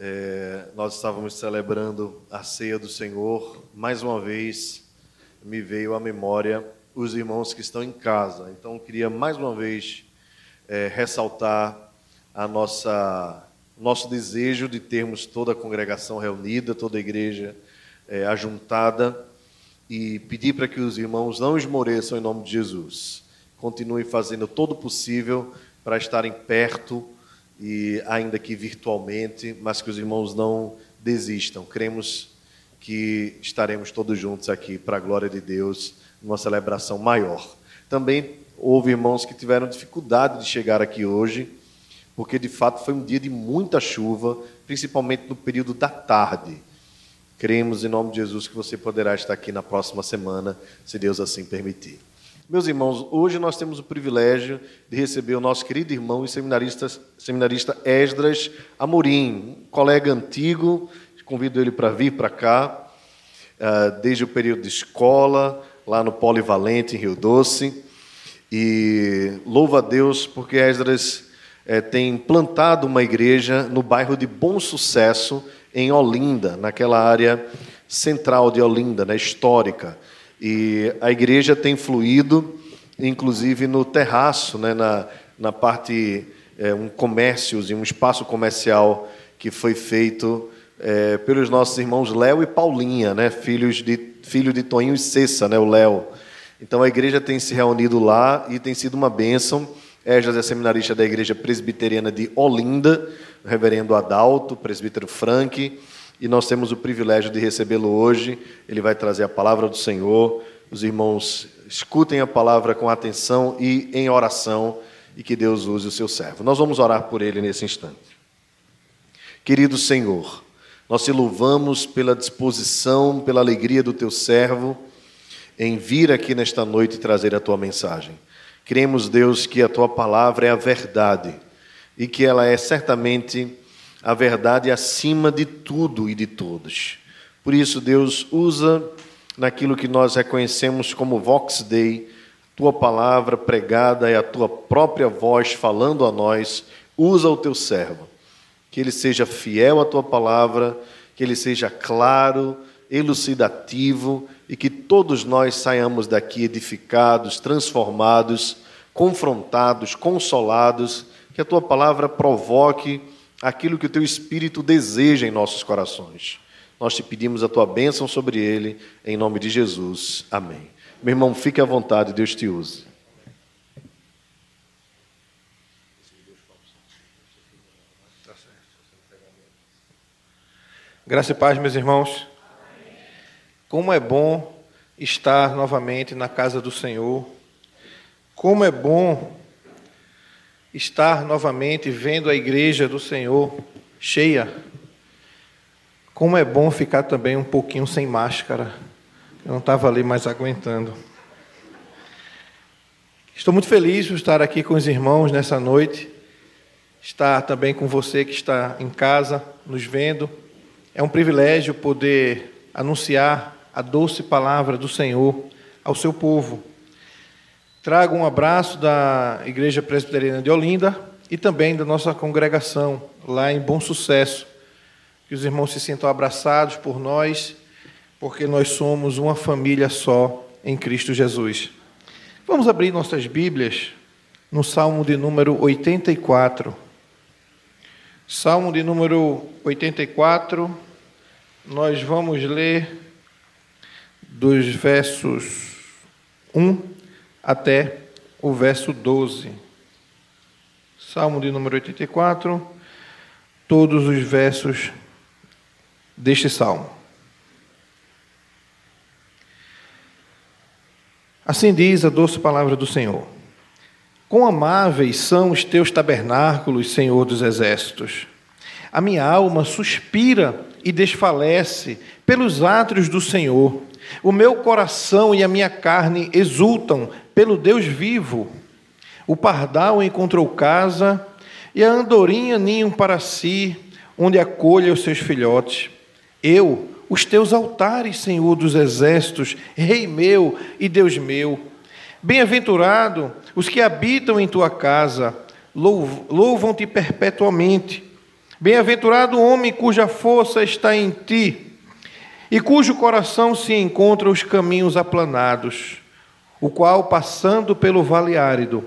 é, nós estávamos celebrando a ceia do Senhor, mais uma vez me veio à memória os irmãos que estão em casa. Então, queria mais uma vez é, ressaltar a nossa nosso desejo de termos toda a congregação reunida, toda a igreja é, ajuntada e pedir para que os irmãos não esmoreçam em nome de Jesus. Continuem fazendo todo o possível para estarem perto e ainda que virtualmente, mas que os irmãos não desistam. Cremos que estaremos todos juntos aqui para a glória de Deus, numa celebração maior. Também houve irmãos que tiveram dificuldade de chegar aqui hoje, porque de fato foi um dia de muita chuva, principalmente no período da tarde. Cremos em nome de Jesus que você poderá estar aqui na próxima semana, se Deus assim permitir. Meus irmãos, hoje nós temos o privilégio de receber o nosso querido irmão e seminarista, seminarista Esdras Amorim, um colega antigo, convido ele para vir para cá, ah, desde o período de escola, lá no Polivalente, em Rio Doce, e louva a Deus porque Esdras eh, tem plantado uma igreja no bairro de Bom Sucesso, em Olinda, naquela área central de Olinda, né, histórica. E a igreja tem fluído, inclusive no terraço, né, na, na parte, é, um comércio, um espaço comercial que foi feito é, pelos nossos irmãos Léo e Paulinha, né, filhos de, filho de Toninho e Cessa, né, o Léo. Então a igreja tem se reunido lá e tem sido uma bênção. Esdras é seminarista da Igreja Presbiteriana de Olinda, o reverendo Adalto, presbítero Frank, e nós temos o privilégio de recebê-lo hoje. Ele vai trazer a palavra do Senhor. Os irmãos escutem a palavra com atenção e em oração e que Deus use o seu servo. Nós vamos orar por ele nesse instante. Querido Senhor, nós te louvamos pela disposição, pela alegria do teu servo em vir aqui nesta noite e trazer a tua mensagem. Cremos, Deus, que a tua palavra é a verdade e que ela é certamente a verdade acima de tudo e de todos. Por isso, Deus usa naquilo que nós reconhecemos como Vox Dei, tua palavra pregada e a tua própria voz falando a nós, usa o teu servo. Que ele seja fiel à tua palavra, que ele seja claro, elucidativo e que todos nós saiamos daqui edificados, transformados, confrontados, consolados, que a tua palavra provoque aquilo que o teu Espírito deseja em nossos corações. Nós te pedimos a tua bênção sobre ele, em nome de Jesus. Amém. Meu irmão, fique à vontade, Deus te use. Graça e paz, meus irmãos. Como é bom estar novamente na casa do Senhor. Como é bom estar novamente vendo a igreja do Senhor cheia. Como é bom ficar também um pouquinho sem máscara. Eu não estava ali mais aguentando. Estou muito feliz por estar aqui com os irmãos nessa noite. Estar também com você que está em casa, nos vendo. É um privilégio poder anunciar a doce palavra do Senhor ao seu povo. Trago um abraço da Igreja Presbiteriana de Olinda e também da nossa congregação lá em Bom Sucesso. Que os irmãos se sintam abraçados por nós, porque nós somos uma família só em Cristo Jesus. Vamos abrir nossas Bíblias no Salmo de número 84. Salmo de número 84, nós vamos ler dos versos 1 até o verso 12. Salmo de número 84, todos os versos deste salmo. Assim diz a doce palavra do Senhor: Quão amáveis são os teus tabernáculos, Senhor dos exércitos! A minha alma suspira e desfalece pelos átrios do Senhor. O meu coração e a minha carne exultam pelo Deus vivo. O pardal encontrou casa e a andorinha ninho para si, onde acolha os seus filhotes. Eu, os teus altares, Senhor dos exércitos, Rei meu e Deus meu. Bem-aventurado os que habitam em tua casa, louvam-te perpetuamente. Bem-aventurado o homem cuja força está em ti e cujo coração se encontra os caminhos aplanados, o qual, passando pelo vale árido,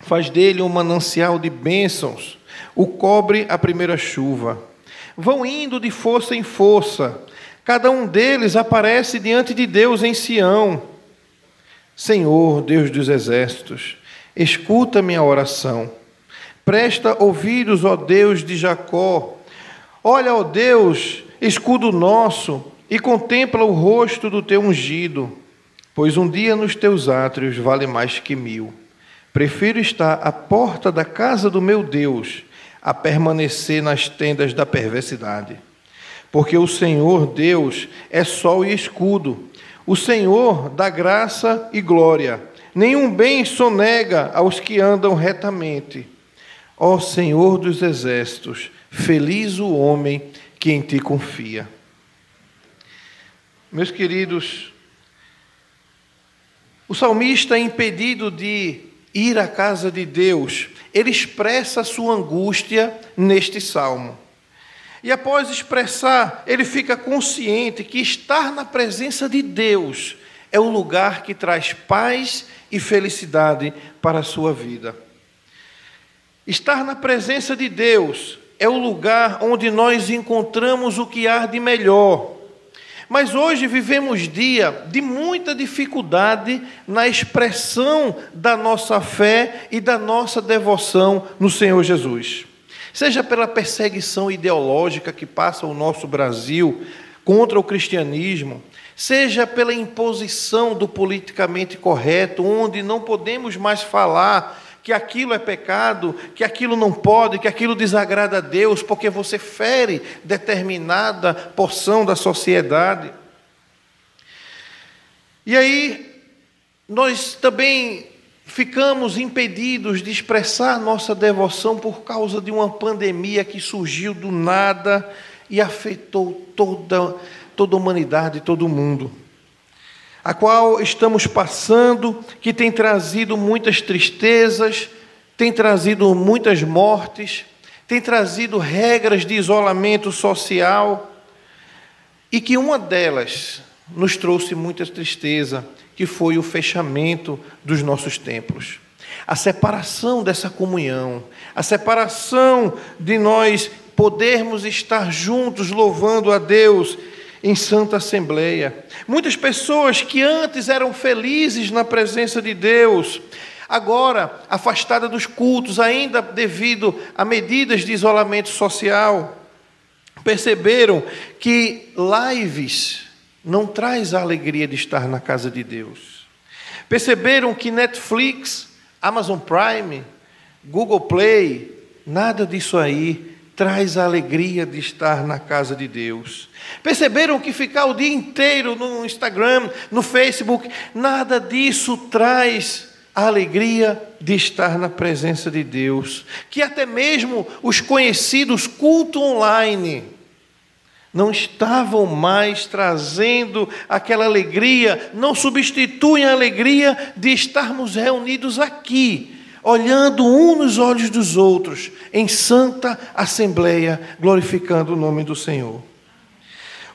faz dele um manancial de bênçãos, o cobre a primeira chuva. Vão indo de força em força, cada um deles aparece diante de Deus em Sião. Senhor, Deus dos exércitos, escuta minha oração. Presta ouvidos, ó Deus de Jacó. Olha, ó Deus, escudo nosso, e contempla o rosto do teu ungido, pois um dia nos teus átrios vale mais que mil. Prefiro estar à porta da casa do meu Deus a permanecer nas tendas da perversidade. Porque o Senhor Deus é sol e escudo, o Senhor dá graça e glória. Nenhum bem sonega aos que andam retamente. Ó Senhor dos exércitos, feliz o homem que em ti confia. Meus queridos, o salmista é impedido de ir à casa de Deus, ele expressa sua angústia neste salmo. E após expressar, ele fica consciente que estar na presença de Deus é o lugar que traz paz e felicidade para a sua vida. Estar na presença de Deus é o lugar onde nós encontramos o que há de melhor mas hoje vivemos dia de muita dificuldade na expressão da nossa fé e da nossa devoção no Senhor Jesus. Seja pela perseguição ideológica que passa o nosso Brasil contra o cristianismo, seja pela imposição do politicamente correto, onde não podemos mais falar que aquilo é pecado, que aquilo não pode, que aquilo desagrada a Deus, porque você fere determinada porção da sociedade. E aí, nós também ficamos impedidos de expressar nossa devoção por causa de uma pandemia que surgiu do nada e afetou toda, toda a humanidade, todo o mundo a qual estamos passando, que tem trazido muitas tristezas, tem trazido muitas mortes, tem trazido regras de isolamento social, e que uma delas nos trouxe muita tristeza, que foi o fechamento dos nossos templos. A separação dessa comunhão, a separação de nós podermos estar juntos louvando a Deus em santa assembleia. Muitas pessoas que antes eram felizes na presença de Deus, agora afastadas dos cultos, ainda devido a medidas de isolamento social, perceberam que lives não traz a alegria de estar na casa de Deus. Perceberam que Netflix, Amazon Prime, Google Play, nada disso aí traz a alegria de estar na casa de Deus. Perceberam que ficar o dia inteiro no Instagram, no Facebook, nada disso traz a alegria de estar na presença de Deus. Que até mesmo os conhecidos culto online não estavam mais trazendo aquela alegria, não substituem a alegria de estarmos reunidos aqui olhando um nos olhos dos outros, em santa assembleia, glorificando o nome do Senhor.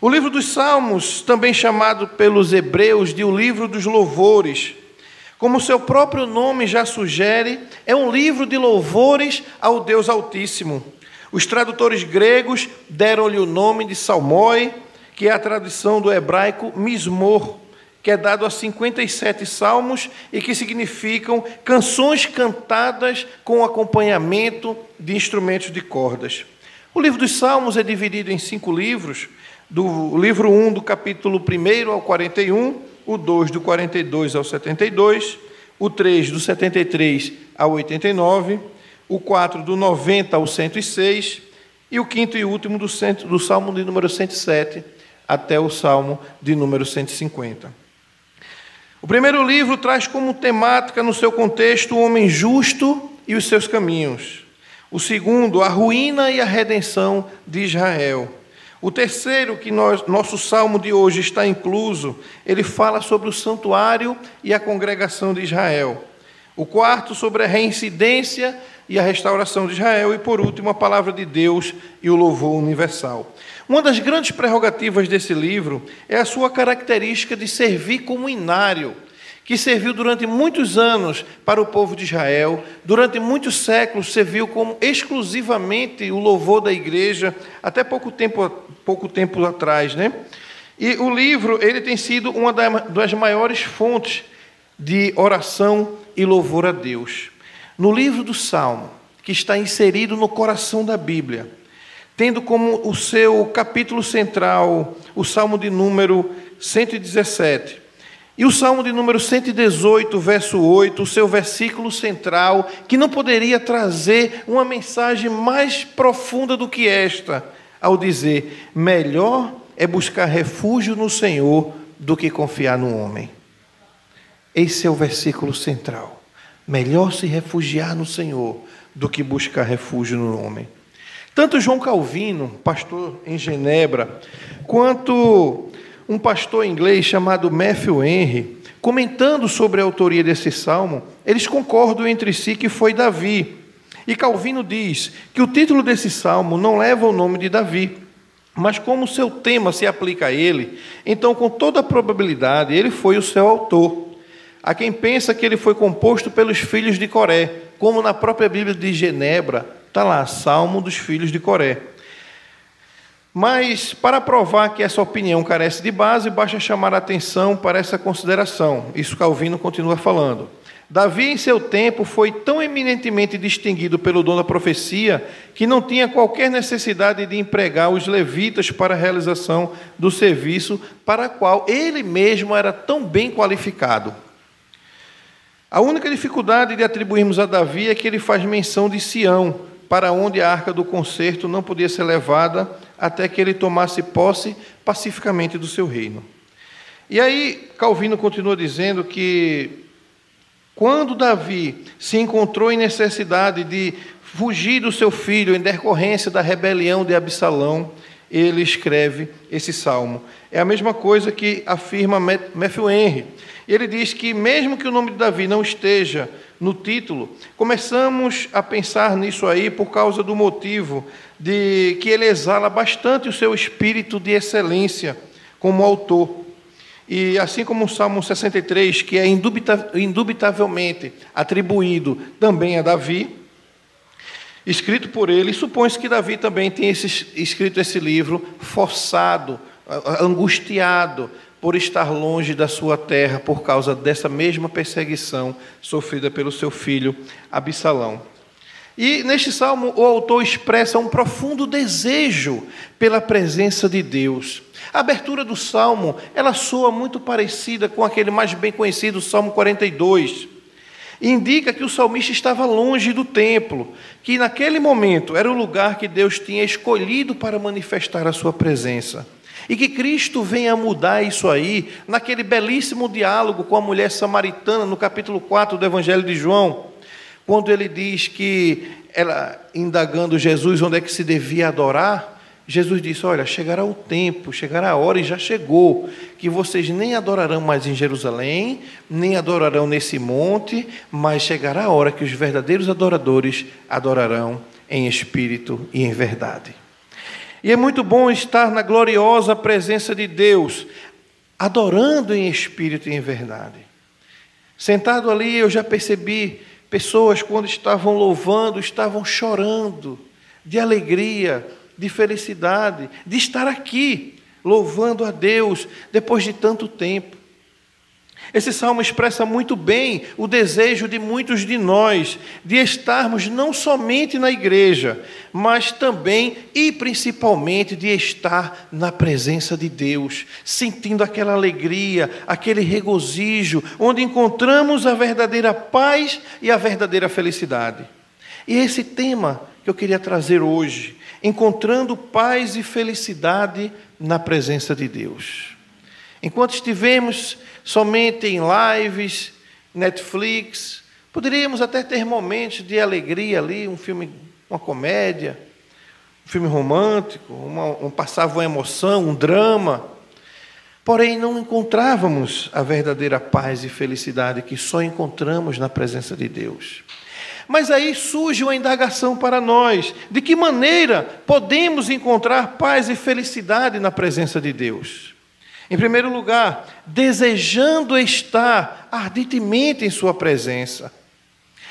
O livro dos Salmos, também chamado pelos hebreus de o livro dos louvores, como seu próprio nome já sugere, é um livro de louvores ao Deus Altíssimo. Os tradutores gregos deram-lhe o nome de Salmoi, que é a tradução do hebraico mismor, que é dado a 57 salmos e que significam canções cantadas com acompanhamento de instrumentos de cordas. O livro dos Salmos é dividido em cinco livros, do livro 1, do capítulo 1 ao 41, o 2, do 42 ao 72, o 3, do 73 ao 89, o 4, do 90 ao 106 E o quinto e último do, do Salmo de número 107 até o Salmo de número 150. O primeiro livro traz como temática, no seu contexto, o homem justo e os seus caminhos. O segundo, a ruína e a redenção de Israel. O terceiro, que nós, nosso salmo de hoje está incluso, ele fala sobre o santuário e a congregação de Israel. O quarto, sobre a reincidência e a restauração de Israel. E por último, a palavra de Deus e o louvor universal. Uma das grandes prerrogativas desse livro é a sua característica de servir como inário, que serviu durante muitos anos para o povo de Israel, durante muitos séculos serviu como exclusivamente o louvor da igreja, até pouco tempo, pouco tempo atrás, né? E o livro ele tem sido uma das maiores fontes de oração e louvor a Deus. No livro do Salmo, que está inserido no coração da Bíblia, tendo como o seu capítulo central o Salmo de número 117. E o Salmo de número 118, verso 8, o seu versículo central, que não poderia trazer uma mensagem mais profunda do que esta, ao dizer: melhor é buscar refúgio no Senhor do que confiar no homem. Esse é o versículo central. Melhor se refugiar no Senhor do que buscar refúgio no homem. Tanto João Calvino, pastor em Genebra, quanto um pastor inglês chamado Matthew Henry, comentando sobre a autoria desse salmo, eles concordam entre si que foi Davi. E Calvino diz que o título desse salmo não leva o nome de Davi, mas como seu tema se aplica a ele, então com toda a probabilidade ele foi o seu autor. Há quem pensa que ele foi composto pelos filhos de Coré, como na própria Bíblia de Genebra, está lá, Salmo dos filhos de Coré. Mas, para provar que essa opinião carece de base, basta chamar a atenção para essa consideração. Isso Calvino continua falando. Davi, em seu tempo, foi tão eminentemente distinguido pelo dom da profecia que não tinha qualquer necessidade de empregar os levitas para a realização do serviço para o qual ele mesmo era tão bem qualificado. A única dificuldade de atribuirmos a Davi é que ele faz menção de Sião, para onde a arca do concerto não podia ser levada até que ele tomasse posse pacificamente do seu reino. E aí, Calvino continua dizendo que quando Davi se encontrou em necessidade de fugir do seu filho em decorrência da rebelião de Absalão, ele escreve esse salmo. É a mesma coisa que afirma Matthew Henry. Ele diz que, mesmo que o nome de Davi não esteja no título, começamos a pensar nisso aí por causa do motivo de que ele exala bastante o seu espírito de excelência como autor. E assim como o Salmo 63, que é indubitavelmente atribuído também a Davi, escrito por ele, supõe-se que Davi também tenha escrito esse livro forçado, angustiado, por estar longe da sua terra por causa dessa mesma perseguição sofrida pelo seu filho Absalão. E neste salmo o autor expressa um profundo desejo pela presença de Deus. A abertura do salmo, ela soa muito parecida com aquele mais bem conhecido Salmo 42. Indica que o salmista estava longe do templo, que naquele momento era o lugar que Deus tinha escolhido para manifestar a sua presença. E que Cristo venha mudar isso aí, naquele belíssimo diálogo com a mulher samaritana, no capítulo 4 do Evangelho de João, quando ele diz que ela, indagando Jesus onde é que se devia adorar, Jesus disse: Olha, chegará o tempo, chegará a hora e já chegou, que vocês nem adorarão mais em Jerusalém, nem adorarão nesse monte, mas chegará a hora que os verdadeiros adoradores adorarão em espírito e em verdade. E é muito bom estar na gloriosa presença de Deus, adorando em espírito e em verdade. Sentado ali, eu já percebi pessoas, quando estavam louvando, estavam chorando de alegria, de felicidade, de estar aqui, louvando a Deus depois de tanto tempo. Esse salmo expressa muito bem o desejo de muitos de nós de estarmos não somente na igreja, mas também e principalmente de estar na presença de Deus, sentindo aquela alegria, aquele regozijo, onde encontramos a verdadeira paz e a verdadeira felicidade. E esse tema que eu queria trazer hoje, encontrando paz e felicidade na presença de Deus. Enquanto estivemos somente em lives, Netflix, poderíamos até ter momentos de alegria ali, um filme, uma comédia, um filme romântico, uma, um passava uma emoção, um drama. Porém, não encontrávamos a verdadeira paz e felicidade que só encontramos na presença de Deus. Mas aí surge uma indagação para nós: de que maneira podemos encontrar paz e felicidade na presença de Deus? Em primeiro lugar, desejando estar ardentemente em Sua presença.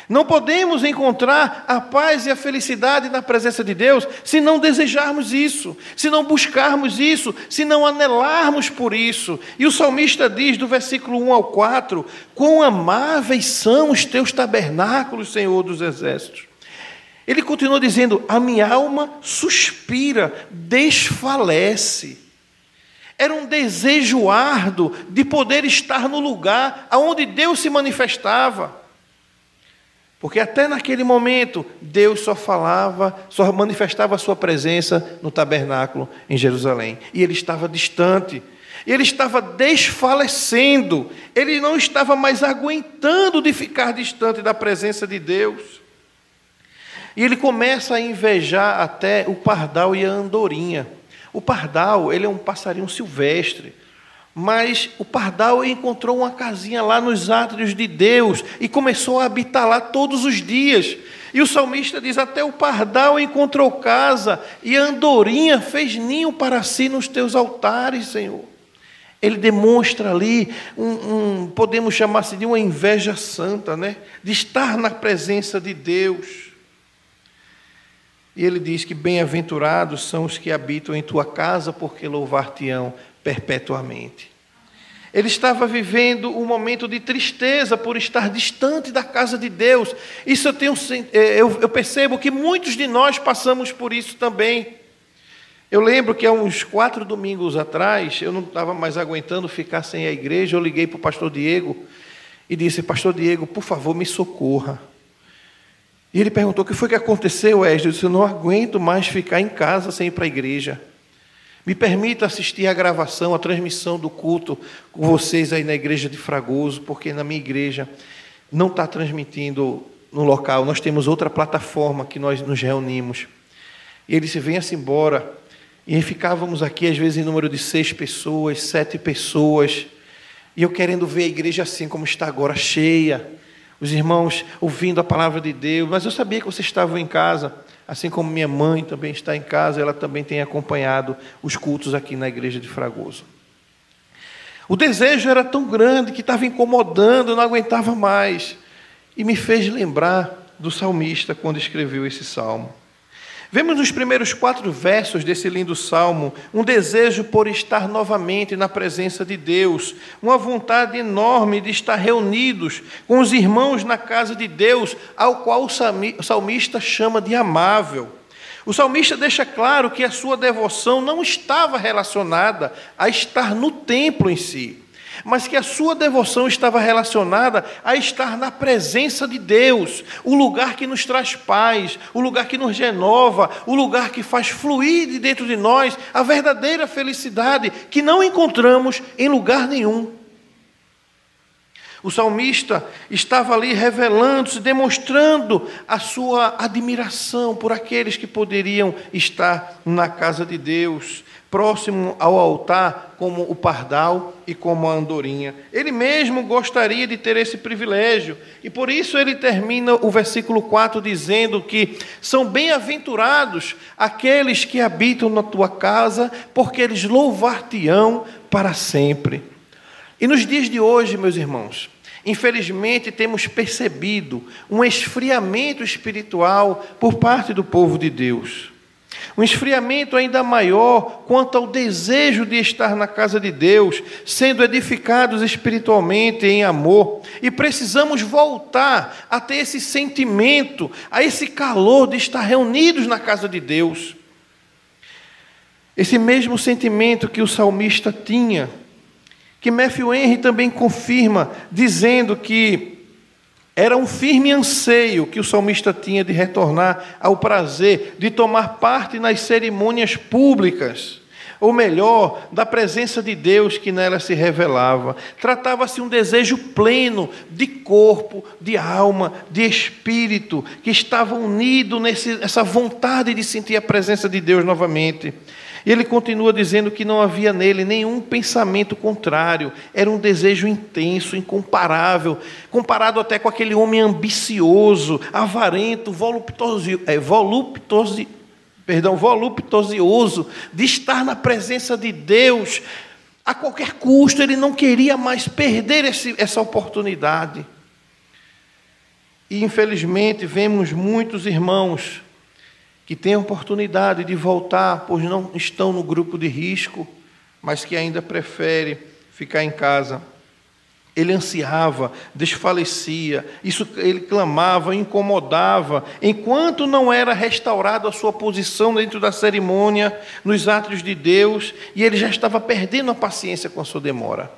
Não podemos encontrar a paz e a felicidade na presença de Deus se não desejarmos isso, se não buscarmos isso, se não anelarmos por isso. E o salmista diz, do versículo 1 ao 4: Quão amáveis são os teus tabernáculos, Senhor dos exércitos. Ele continua dizendo: A minha alma suspira, desfalece. Era um desejo árduo de poder estar no lugar onde Deus se manifestava. Porque até naquele momento, Deus só falava, só manifestava a sua presença no tabernáculo em Jerusalém. E ele estava distante. Ele estava desfalecendo. Ele não estava mais aguentando de ficar distante da presença de Deus. E ele começa a invejar até o pardal e a andorinha. O pardal, ele é um passarinho silvestre. Mas o pardal encontrou uma casinha lá nos átrios de Deus e começou a habitar lá todos os dias. E o salmista diz: Até o pardal encontrou casa e a andorinha fez ninho para si nos teus altares, Senhor. Ele demonstra ali, um, um, podemos chamar-se de uma inveja santa, né? de estar na presença de Deus. E ele diz que bem-aventurados são os que habitam em tua casa, porque louvar-te-ão perpetuamente. Ele estava vivendo um momento de tristeza por estar distante da casa de Deus. Isso eu, tenho, é, eu, percebo que muitos de nós passamos por isso também. Eu lembro que há uns quatro domingos atrás, eu não estava mais aguentando ficar sem a igreja. Eu liguei para o pastor Diego e disse: Pastor Diego, por favor, me socorra. E ele perguntou: O que foi que aconteceu, Esdras? Eu disse: Eu não aguento mais ficar em casa sem ir para a igreja. Me permita assistir a gravação, a transmissão do culto com vocês aí na igreja de Fragoso, porque na minha igreja não está transmitindo no local. Nós temos outra plataforma que nós nos reunimos. E ele disse: venha-se embora. E ficávamos aqui, às vezes, em número de seis pessoas, sete pessoas. E eu querendo ver a igreja assim como está agora, cheia. Os irmãos ouvindo a palavra de Deus. Mas eu sabia que vocês estavam em casa. Assim como minha mãe também está em casa, ela também tem acompanhado os cultos aqui na igreja de Fragoso. O desejo era tão grande que estava incomodando, eu não aguentava mais. E me fez lembrar do salmista quando escreveu esse salmo. Vemos nos primeiros quatro versos desse lindo salmo um desejo por estar novamente na presença de Deus, uma vontade enorme de estar reunidos com os irmãos na casa de Deus, ao qual o salmista chama de amável. O salmista deixa claro que a sua devoção não estava relacionada a estar no templo em si mas que a sua devoção estava relacionada a estar na presença de Deus, o lugar que nos traz paz, o lugar que nos renova, o lugar que faz fluir de dentro de nós a verdadeira felicidade que não encontramos em lugar nenhum. O salmista estava ali revelando-se, demonstrando a sua admiração por aqueles que poderiam estar na casa de Deus, próximo ao altar, como o pardal e como a andorinha. Ele mesmo gostaria de ter esse privilégio, e por isso ele termina o versículo 4 dizendo que são bem-aventurados aqueles que habitam na tua casa, porque eles louvar-te-ão para sempre. E nos dias de hoje, meus irmãos, infelizmente temos percebido um esfriamento espiritual por parte do povo de Deus. Um esfriamento ainda maior quanto ao desejo de estar na casa de Deus, sendo edificados espiritualmente em amor. E precisamos voltar a ter esse sentimento, a esse calor de estar reunidos na casa de Deus. Esse mesmo sentimento que o salmista tinha, que Matthew Henry também confirma, dizendo que Era um firme anseio que o salmista tinha de retornar ao prazer de tomar parte nas cerimônias públicas ou melhor, da presença de Deus que nela se revelava. Tratava-se um desejo pleno de corpo, de alma, de espírito, que estava unido nessa vontade de sentir a presença de Deus novamente. E ele continua dizendo que não havia nele nenhum pensamento contrário, era um desejo intenso, incomparável, comparado até com aquele homem ambicioso, avarento, voluptuoso, é, voluptuoso perdão, voluptuoso de estar na presença de Deus a qualquer custo, ele não queria mais perder esse, essa oportunidade. E infelizmente vemos muitos irmãos que têm oportunidade de voltar, pois não estão no grupo de risco, mas que ainda preferem ficar em casa ele ansiava, desfalecia, isso ele clamava, incomodava, enquanto não era restaurado a sua posição dentro da cerimônia, nos atos de Deus, e ele já estava perdendo a paciência com a sua demora.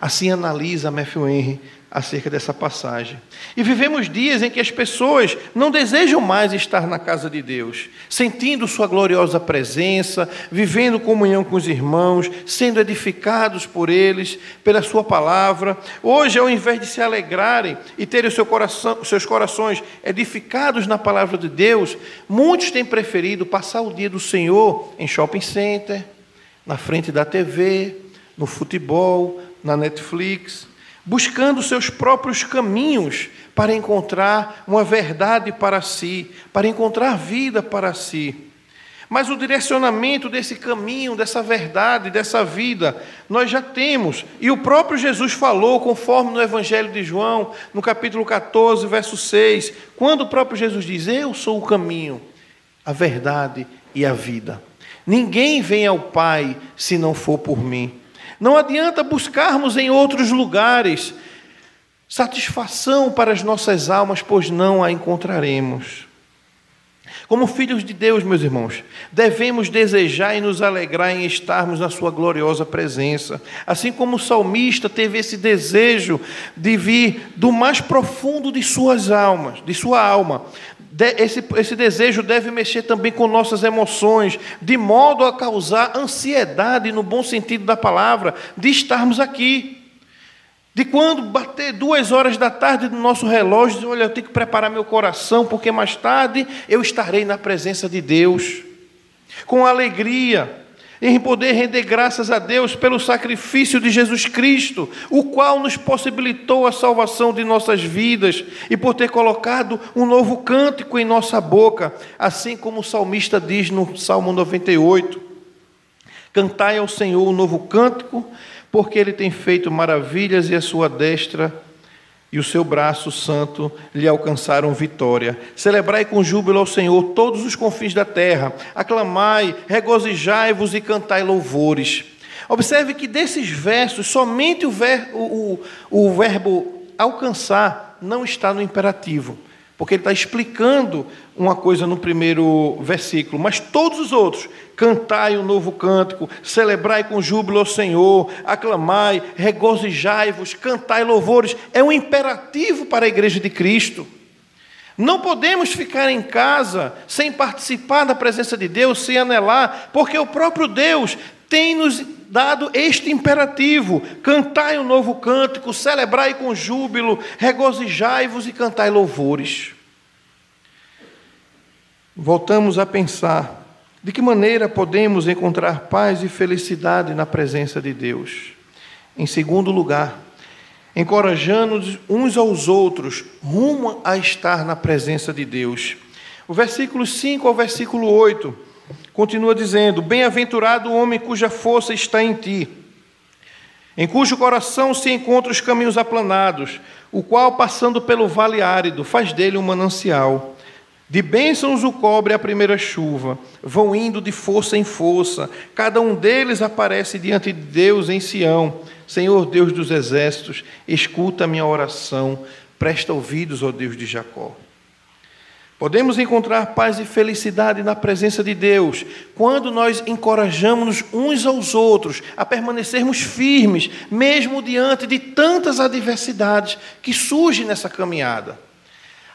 Assim analisa Matthew Henry acerca dessa passagem. E vivemos dias em que as pessoas não desejam mais estar na casa de Deus, sentindo Sua gloriosa presença, vivendo comunhão com os irmãos, sendo edificados por eles, pela Sua palavra. Hoje, ao invés de se alegrarem e terem seu coração, seus corações edificados na palavra de Deus, muitos têm preferido passar o dia do Senhor em shopping center, na frente da TV, no futebol, na Netflix buscando seus próprios caminhos para encontrar uma verdade para si, para encontrar vida para si. Mas o direcionamento desse caminho, dessa verdade, dessa vida, nós já temos. E o próprio Jesus falou, conforme no Evangelho de João, no capítulo 14, verso 6, quando o próprio Jesus diz: Eu sou o caminho, a verdade e a vida. Ninguém vem ao Pai se não for por mim. Não adianta buscarmos em outros lugares satisfação para as nossas almas, pois não a encontraremos. Como filhos de Deus, meus irmãos, devemos desejar e nos alegrar em estarmos na Sua gloriosa presença. Assim como o salmista teve esse desejo de vir do mais profundo de suas almas, de sua alma, esse, esse desejo deve mexer também com nossas emoções, de modo a causar ansiedade, no bom sentido da palavra, de estarmos aqui. De quando bater duas horas da tarde no nosso relógio, dizer, olha, eu tenho que preparar meu coração, porque mais tarde eu estarei na presença de Deus. Com alegria, em poder render graças a Deus pelo sacrifício de Jesus Cristo, o qual nos possibilitou a salvação de nossas vidas e por ter colocado um novo cântico em nossa boca, assim como o salmista diz no Salmo 98: Cantai ao Senhor um novo cântico, porque ele tem feito maravilhas e a sua destra e o seu braço santo lhe alcançaram vitória. Celebrai com júbilo ao Senhor todos os confins da terra, aclamai, regozijai-vos e cantai louvores. Observe que desses versos, somente o, ver, o, o, o verbo alcançar não está no imperativo porque ele está explicando uma coisa no primeiro versículo, mas todos os outros, cantai um novo cântico, celebrai com júbilo ao Senhor, aclamai, regozijai-vos, cantai louvores, é um imperativo para a igreja de Cristo. Não podemos ficar em casa sem participar da presença de Deus, sem anelar, porque o próprio Deus tem nos dado este imperativo: cantai um novo cântico, celebrai com júbilo, regozijai-vos e cantai louvores. Voltamos a pensar de que maneira podemos encontrar paz e felicidade na presença de Deus. Em segundo lugar, encorajando uns aos outros rumo a estar na presença de Deus. O versículo 5 ao versículo 8 Continua dizendo: Bem-aventurado o homem cuja força está em ti, em cujo coração se encontram os caminhos aplanados, o qual, passando pelo vale árido, faz dele um manancial. De bênçãos o cobre a primeira chuva, vão indo de força em força, cada um deles aparece diante de Deus em Sião. Senhor Deus dos exércitos, escuta a minha oração, presta ouvidos, ó Deus de Jacó. Podemos encontrar paz e felicidade na presença de Deus quando nós encorajamos uns aos outros a permanecermos firmes, mesmo diante de tantas adversidades que surgem nessa caminhada.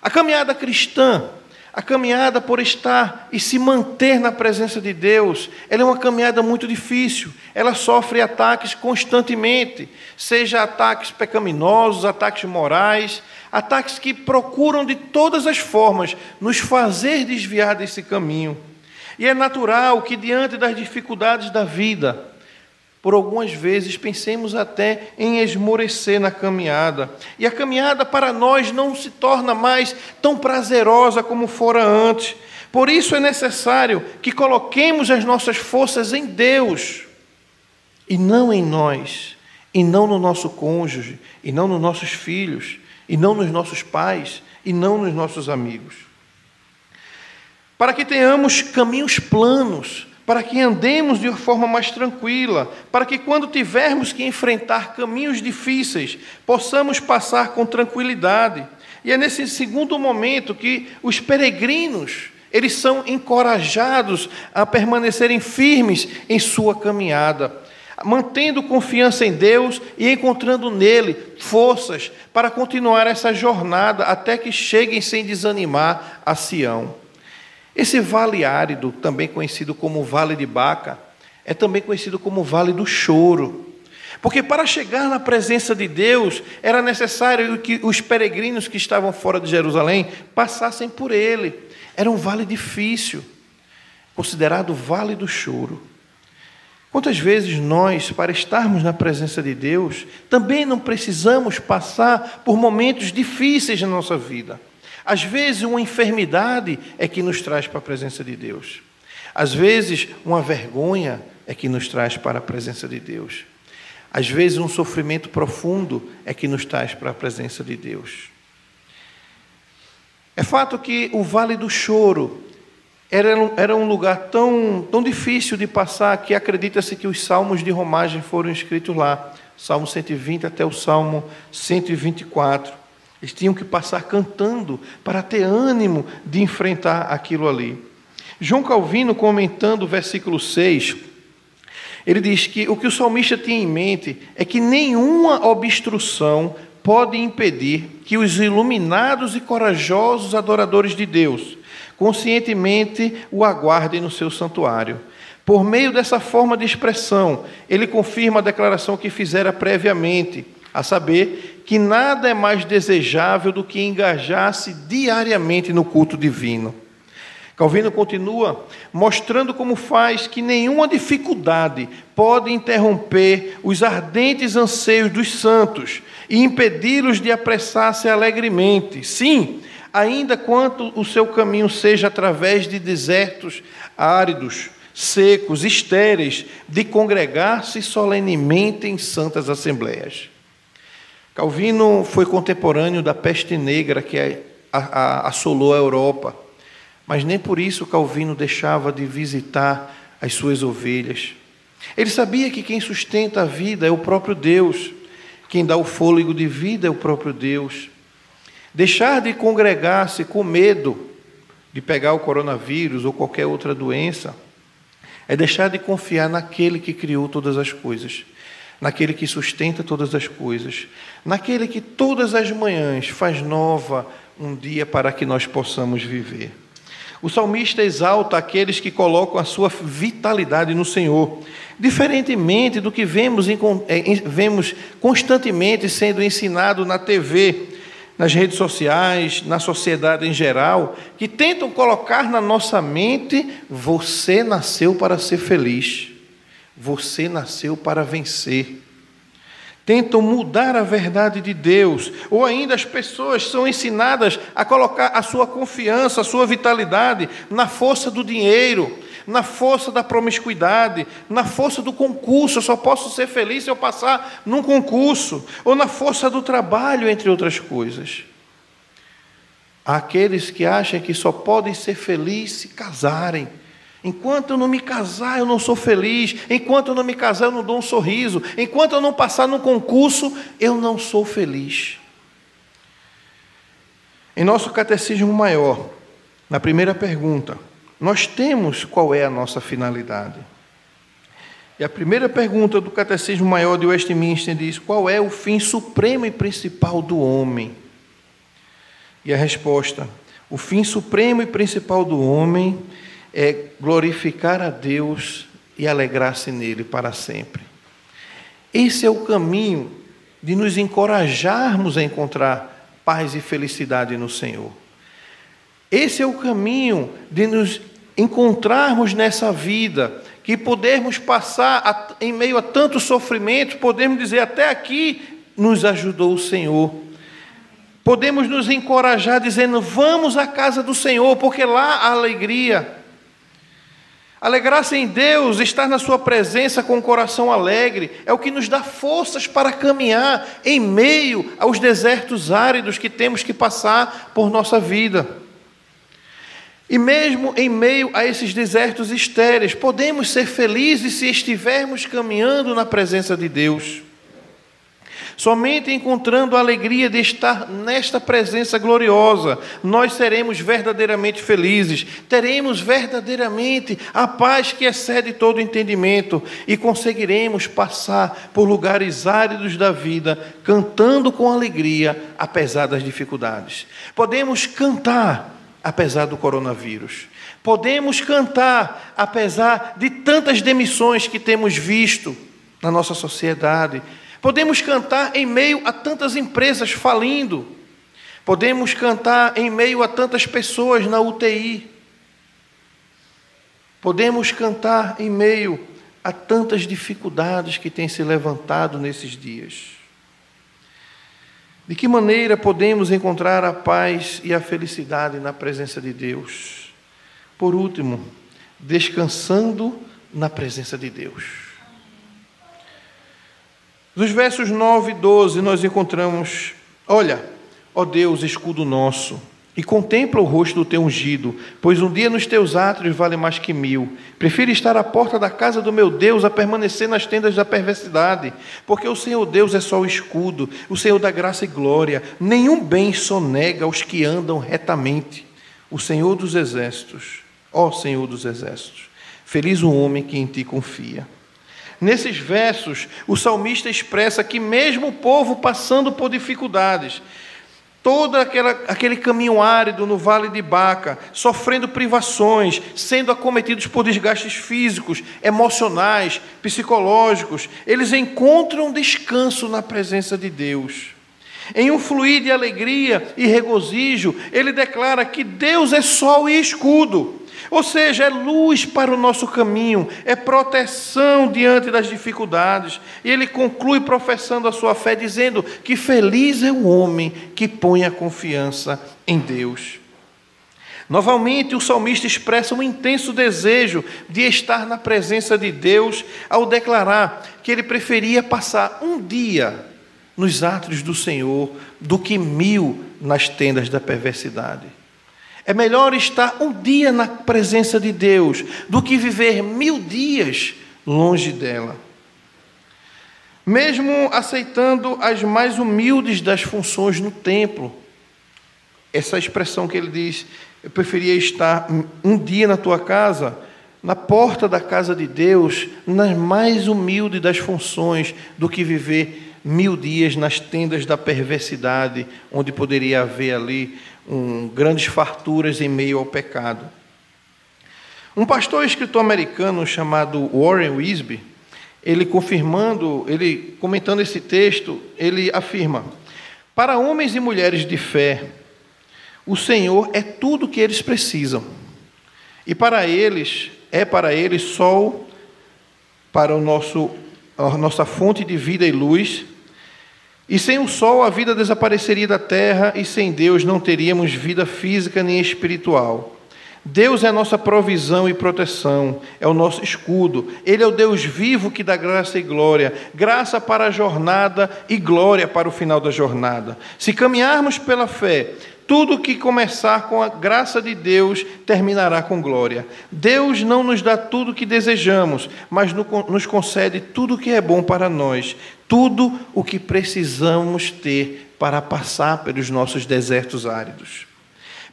A caminhada cristã a caminhada por estar e se manter na presença de Deus, ela é uma caminhada muito difícil. Ela sofre ataques constantemente, seja ataques pecaminosos, ataques morais, ataques que procuram de todas as formas nos fazer desviar desse caminho. E é natural que diante das dificuldades da vida, por algumas vezes pensemos até em esmorecer na caminhada. E a caminhada para nós não se torna mais tão prazerosa como fora antes. Por isso é necessário que coloquemos as nossas forças em Deus e não em nós, e não no nosso cônjuge, e não nos nossos filhos, e não nos nossos pais, e não nos nossos amigos. Para que tenhamos caminhos planos, para que andemos de forma mais tranquila, para que quando tivermos que enfrentar caminhos difíceis, possamos passar com tranquilidade. E é nesse segundo momento que os peregrinos, eles são encorajados a permanecerem firmes em sua caminhada, mantendo confiança em Deus e encontrando nele forças para continuar essa jornada até que cheguem sem desanimar a Sião. Esse vale árido, também conhecido como Vale de Baca, é também conhecido como Vale do Choro. Porque para chegar na presença de Deus, era necessário que os peregrinos que estavam fora de Jerusalém passassem por ele. Era um vale difícil, considerado Vale do Choro. Quantas vezes nós, para estarmos na presença de Deus, também não precisamos passar por momentos difíceis na nossa vida? Às vezes, uma enfermidade é que nos traz para a presença de Deus. Às vezes, uma vergonha é que nos traz para a presença de Deus. Às vezes, um sofrimento profundo é que nos traz para a presença de Deus. É fato que o Vale do Choro era, um lugar tão, tão difícil de passar que acredita-se que os salmos de romagem foram escritos lá, Salmo 120 até o Salmo 124. Eles tinham que passar cantando para ter ânimo de enfrentar aquilo ali. João Calvino, comentando o versículo 6, ele diz que o que o salmista tinha em mente é que nenhuma obstrução pode impedir que os iluminados e corajosos adoradores de Deus conscientemente o aguardem no seu santuário. Por meio dessa forma de expressão, ele confirma a declaração que fizera previamente a saber que nada é mais desejável do que engajar-se diariamente no culto divino. Calvino continua mostrando como faz que nenhuma dificuldade pode interromper os ardentes anseios dos santos e impedi-los de apressar-se alegremente. Sim, ainda quanto o seu caminho seja através de desertos áridos, secos, estéreis, de congregar-se solenemente em santas assembleias. Calvino foi contemporâneo da peste negra que assolou a Europa, mas nem por isso Calvino deixava de visitar as suas ovelhas. Ele sabia que quem sustenta a vida é o próprio Deus, quem dá o fôlego de vida é o próprio Deus. Deixar de congregar-se com medo de pegar o coronavírus ou qualquer outra doença é deixar de confiar naquele que criou todas as coisas naquele que sustenta todas as coisas, naquele que todas as manhãs faz nova um dia para que nós possamos viver. O salmista exalta aqueles que colocam a sua vitalidade no Senhor, diferentemente do que vemos, vemos constantemente sendo ensinado na TV, nas redes sociais, na sociedade em geral, que tentam colocar na nossa mente: você nasceu para ser feliz. Você nasceu para vencer. Tentam mudar a verdade de Deus, ou ainda as pessoas são ensinadas a colocar a sua confiança, a sua vitalidade na força do dinheiro, na força da promiscuidade, na força do concurso. Eu só posso ser feliz se eu passar num concurso, ou na força do trabalho, entre outras coisas. Há aqueles que acham que só podem ser felizes se casarem Enquanto eu não me casar, eu não sou feliz. Enquanto eu não me casar, eu não dou um sorriso. Enquanto eu não passar no concurso, eu não sou feliz. Em nosso catecismo maior, na primeira pergunta, nós temos qual é a nossa finalidade. E a primeira pergunta do Catecismo Maior de Westminster diz: qual é o fim supremo e principal do homem? E a resposta: o fim supremo e principal do homem é glorificar a Deus e alegrar-se nele para sempre. Esse é o caminho de nos encorajarmos a encontrar paz e felicidade no Senhor. Esse é o caminho de nos encontrarmos nessa vida, que podermos passar a, em meio a tanto sofrimento, podemos dizer até aqui nos ajudou o Senhor. Podemos nos encorajar dizendo: vamos à casa do Senhor, porque lá há alegria. Alegrar-se em Deus, estar na Sua presença com o coração alegre, é o que nos dá forças para caminhar em meio aos desertos áridos que temos que passar por nossa vida. E mesmo em meio a esses desertos estéreis, podemos ser felizes se estivermos caminhando na presença de Deus. Somente encontrando a alegria de estar nesta presença gloriosa, nós seremos verdadeiramente felizes, teremos verdadeiramente a paz que excede todo entendimento e conseguiremos passar por lugares áridos da vida, cantando com alegria, apesar das dificuldades. Podemos cantar apesar do coronavírus. Podemos cantar apesar de tantas demissões que temos visto na nossa sociedade Podemos cantar em meio a tantas empresas falindo. Podemos cantar em meio a tantas pessoas na UTI. Podemos cantar em meio a tantas dificuldades que têm se levantado nesses dias. De que maneira podemos encontrar a paz e a felicidade na presença de Deus? Por último, descansando na presença de Deus. Nos versos 9 e 12, nós encontramos: Olha, ó Deus, escudo nosso, e contempla o rosto do teu ungido, pois um dia nos teus átrios vale mais que mil. Prefiro estar à porta da casa do meu Deus a permanecer nas tendas da perversidade, porque o Senhor Deus é só o escudo, o Senhor da graça e glória. Nenhum bem sonega aos que andam retamente. O Senhor dos exércitos, ó Senhor dos exércitos, feliz o homem que em ti confia. Nesses versos, o salmista expressa que, mesmo o povo passando por dificuldades, todo aquela, aquele caminho árido no vale de Baca, sofrendo privações, sendo acometidos por desgastes físicos, emocionais, psicológicos, eles encontram descanso na presença de Deus. Em um fluir de alegria e regozijo, ele declara que Deus é sol e escudo. Ou seja, é luz para o nosso caminho, é proteção diante das dificuldades. E ele conclui professando a sua fé, dizendo que feliz é o homem que põe a confiança em Deus. Novamente, o salmista expressa um intenso desejo de estar na presença de Deus ao declarar que ele preferia passar um dia nos átrios do Senhor do que mil nas tendas da perversidade. É melhor estar um dia na presença de Deus do que viver mil dias longe dela. Mesmo aceitando as mais humildes das funções no templo, essa expressão que ele diz, eu preferia estar um dia na tua casa, na porta da casa de Deus, nas mais humildes das funções, do que viver mil dias nas tendas da perversidade, onde poderia haver ali um, grandes farturas em meio ao pecado. Um pastor e escritor americano chamado Warren Wisby, ele confirmando, ele comentando esse texto, ele afirma: Para homens e mulheres de fé, o Senhor é tudo o que eles precisam. E para eles, é para eles sol para o nosso a nossa fonte de vida e luz, e sem o sol a vida desapareceria da terra, e sem Deus não teríamos vida física nem espiritual. Deus é a nossa provisão e proteção, é o nosso escudo. Ele é o Deus vivo que dá graça e glória, graça para a jornada e glória para o final da jornada. Se caminharmos pela fé, tudo que começar com a graça de Deus terminará com glória. Deus não nos dá tudo o que desejamos, mas nos concede tudo o que é bom para nós, tudo o que precisamos ter para passar pelos nossos desertos áridos.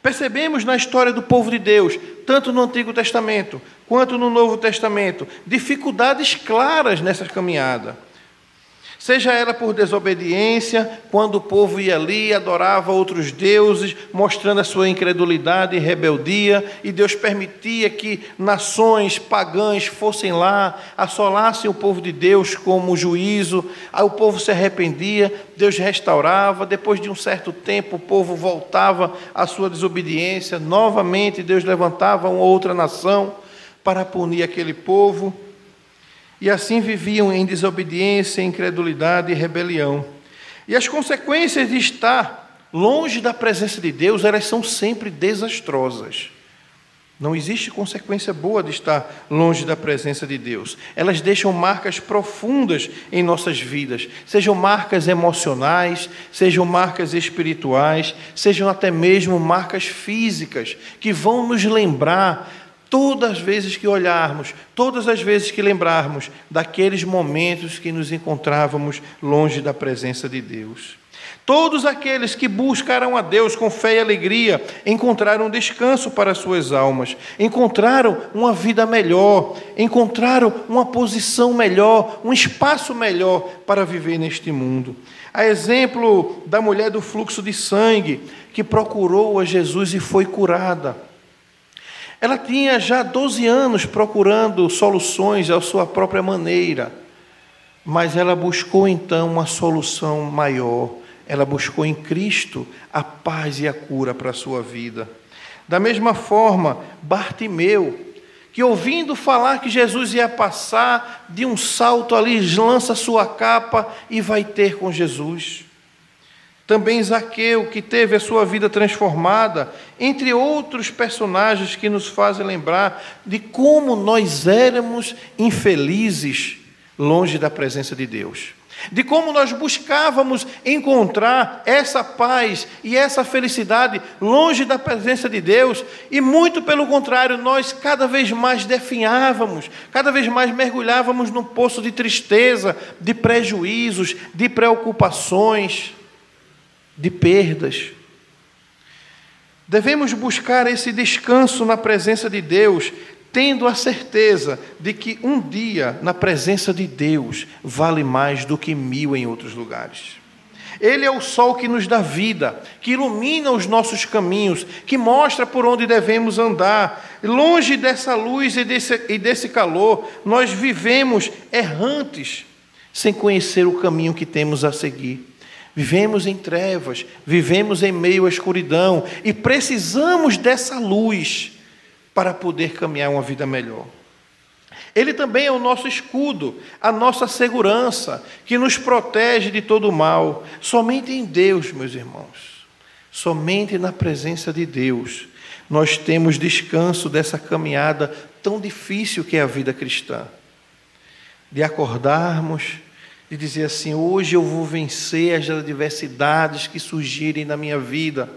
Percebemos na história do povo de Deus, tanto no Antigo Testamento quanto no Novo Testamento, dificuldades claras nessa caminhada. Seja ela por desobediência, quando o povo ia ali e adorava outros deuses, mostrando a sua incredulidade e rebeldia, e Deus permitia que nações pagãs fossem lá, assolassem o povo de Deus como juízo, aí o povo se arrependia, Deus restaurava, depois de um certo tempo o povo voltava à sua desobediência, novamente Deus levantava uma outra nação para punir aquele povo e assim viviam em desobediência, incredulidade e rebelião. E as consequências de estar longe da presença de Deus, elas são sempre desastrosas. Não existe consequência boa de estar longe da presença de Deus. Elas deixam marcas profundas em nossas vidas, sejam marcas emocionais, sejam marcas espirituais, sejam até mesmo marcas físicas, que vão nos lembrar todas as vezes que olharmos, todas as vezes que lembrarmos daqueles momentos que nos encontrávamos longe da presença de Deus. Todos aqueles que buscaram a Deus com fé e alegria encontraram descanso para suas almas, encontraram uma vida melhor, encontraram uma posição melhor, um espaço melhor para viver neste mundo. A exemplo da mulher do fluxo de sangue, que procurou a Jesus e foi curada. Ela tinha já 12 anos procurando soluções à sua própria maneira, mas ela buscou então uma solução maior. Ela buscou em Cristo a paz e a cura para a sua vida. Da mesma forma, Bartimeu, que ouvindo falar que Jesus ia passar, de um salto ali, lança sua capa e vai ter com Jesus. Também Zaqueu, que teve a sua vida transformada, entre outros personagens que nos fazem lembrar de como nós éramos infelizes longe da presença de Deus. De como nós buscávamos encontrar essa paz e essa felicidade longe da presença de Deus, e muito pelo contrário, nós cada vez mais definhávamos, cada vez mais mergulhávamos num poço de tristeza, de prejuízos, de preocupações de perdas. Devemos buscar esse descanso na presença de Deus, tendo a certeza de que um dia na presença de Deus vale mais do que mil em outros lugares. Ele é o sol que nos dá vida, que ilumina os nossos caminhos, que mostra por onde devemos andar. Longe dessa luz e desse, e desse calor, nós vivemos errantes, sem conhecer o caminho que temos a seguir. Vivemos em trevas, vivemos em meio à escuridão e precisamos dessa luz para poder caminhar uma vida melhor. Ele também é o nosso escudo, a nossa segurança, que nos protege de todo o mal. Somente em Deus, meus irmãos, somente na presença de Deus, nós temos descanso dessa caminhada tão difícil que é a vida cristã. De acordarmos de dizer assim: hoje eu vou vencer as adversidades que surgirem na minha vida,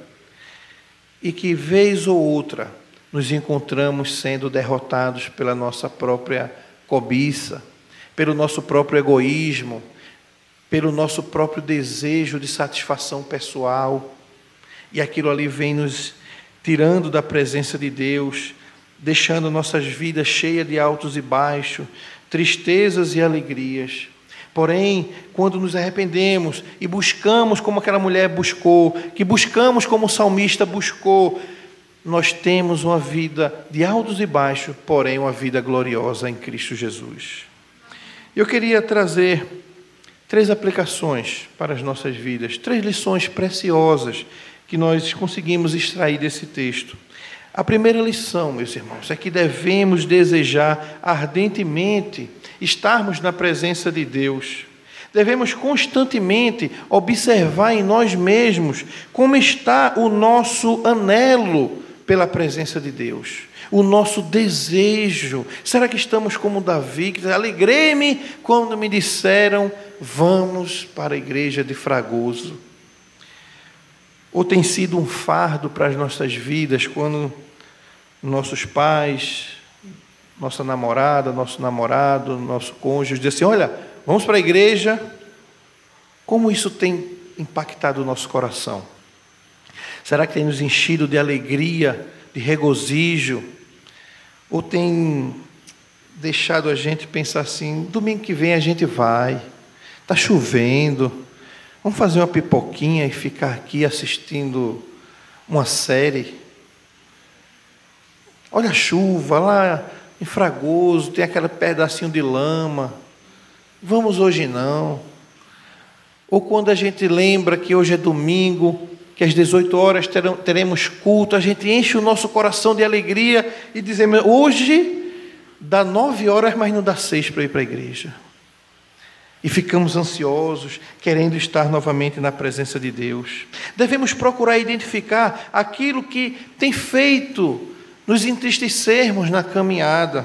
e que vez ou outra nos encontramos sendo derrotados pela nossa própria cobiça, pelo nosso próprio egoísmo, pelo nosso próprio desejo de satisfação pessoal, e aquilo ali vem nos tirando da presença de Deus, deixando nossas vidas cheias de altos e baixos, tristezas e alegrias. Porém, quando nos arrependemos e buscamos como aquela mulher buscou, que buscamos como o salmista buscou, nós temos uma vida de altos e baixos, porém uma vida gloriosa em Cristo Jesus. Eu queria trazer três aplicações para as nossas vidas, três lições preciosas que nós conseguimos extrair desse texto. A primeira lição, meus irmãos, é que devemos desejar ardentemente estarmos na presença de Deus. Devemos constantemente observar em nós mesmos como está o nosso anelo pela presença de Deus, o nosso desejo. Será que estamos como Davi, que alegrei-me quando me disseram, vamos para a igreja de Fragoso? Ou tem sido um fardo para as nossas vidas quando nossos pais, nossa namorada, nosso namorado, nosso cônjuge, diz assim: olha, vamos para a igreja. Como isso tem impactado o nosso coração? Será que tem nos enchido de alegria, de regozijo? Ou tem deixado a gente pensar assim: domingo que vem a gente vai, está chovendo, vamos fazer uma pipoquinha e ficar aqui assistindo uma série? Olha a chuva lá em Fragoso, tem aquele pedacinho de lama. Vamos hoje não. Ou quando a gente lembra que hoje é domingo, que às 18 horas teremos culto, a gente enche o nosso coração de alegria e dizemos: hoje dá nove horas, mas não dá seis para ir para a igreja. E ficamos ansiosos, querendo estar novamente na presença de Deus. Devemos procurar identificar aquilo que tem feito nos entristecermos na caminhada,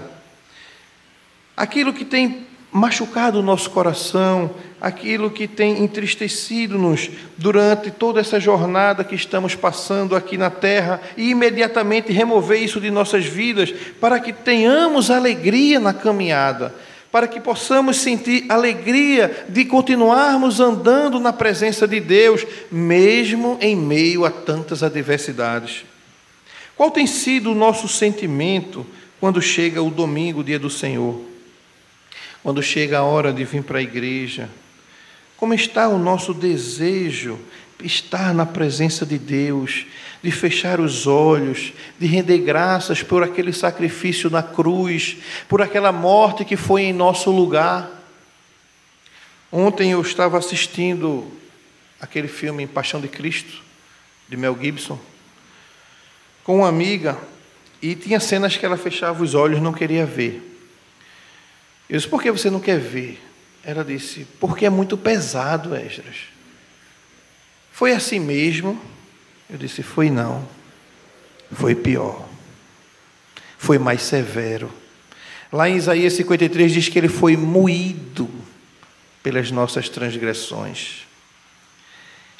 aquilo que tem machucado o nosso coração, aquilo que tem entristecido-nos durante toda essa jornada que estamos passando aqui na terra e imediatamente remover isso de nossas vidas para que tenhamos alegria na caminhada, para que possamos sentir alegria de continuarmos andando na presença de Deus, mesmo em meio a tantas adversidades. Qual tem sido o nosso sentimento quando chega o domingo, dia do Senhor? quando chega a hora de vir para a igreja? Como está o nosso desejo estar na presença de Deus, de fechar os olhos, de render graças por aquele sacrifício na cruz, por aquela morte que foi em nosso lugar? Ontem eu estava assistindo aquele filme Paixão de Cristo, de Mel Gibson, com uma amiga, e tinha cenas que ela fechava os olhos, não queria ver. Eu disse, por que você não quer ver? Ela disse, porque é muito pesado, Esdras. Foi assim mesmo? Eu disse, foi não. Foi pior. Foi mais severo. Lá em Isaías 53 diz que ele foi moído pelas nossas transgressões.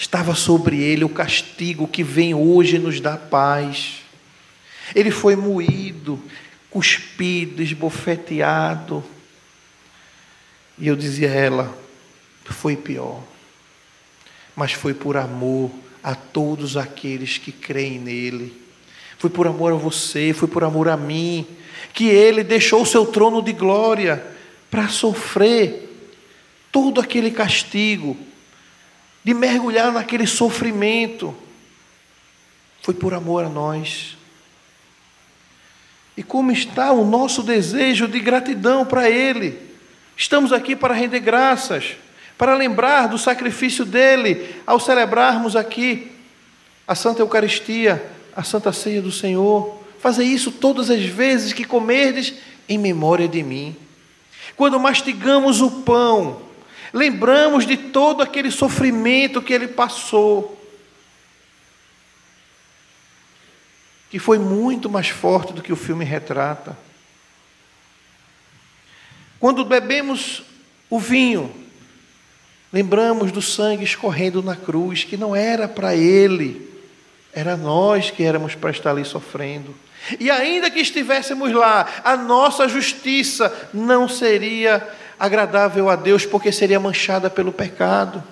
Estava sobre ele o castigo que vem hoje nos dar paz. Ele foi moído, cuspido, esbofeteado e eu dizia a ela: foi pior, mas foi por amor a todos aqueles que creem nele. Foi por amor a você, foi por amor a mim, que ele deixou o seu trono de glória para sofrer todo aquele castigo, de mergulhar naquele sofrimento. Foi por amor a nós. E como está o nosso desejo de gratidão para Ele? Estamos aqui para render graças, para lembrar do sacrifício dele ao celebrarmos aqui a Santa Eucaristia, a Santa Ceia do Senhor. Fazer isso todas as vezes que comerdes em memória de mim. Quando mastigamos o pão, lembramos de todo aquele sofrimento que ele passou, que foi muito mais forte do que o filme retrata. Quando bebemos o vinho, lembramos do sangue escorrendo na cruz, que não era para ele, era nós que éramos para estar ali sofrendo. E ainda que estivéssemos lá, a nossa justiça não seria agradável a Deus, porque seria manchada pelo pecado.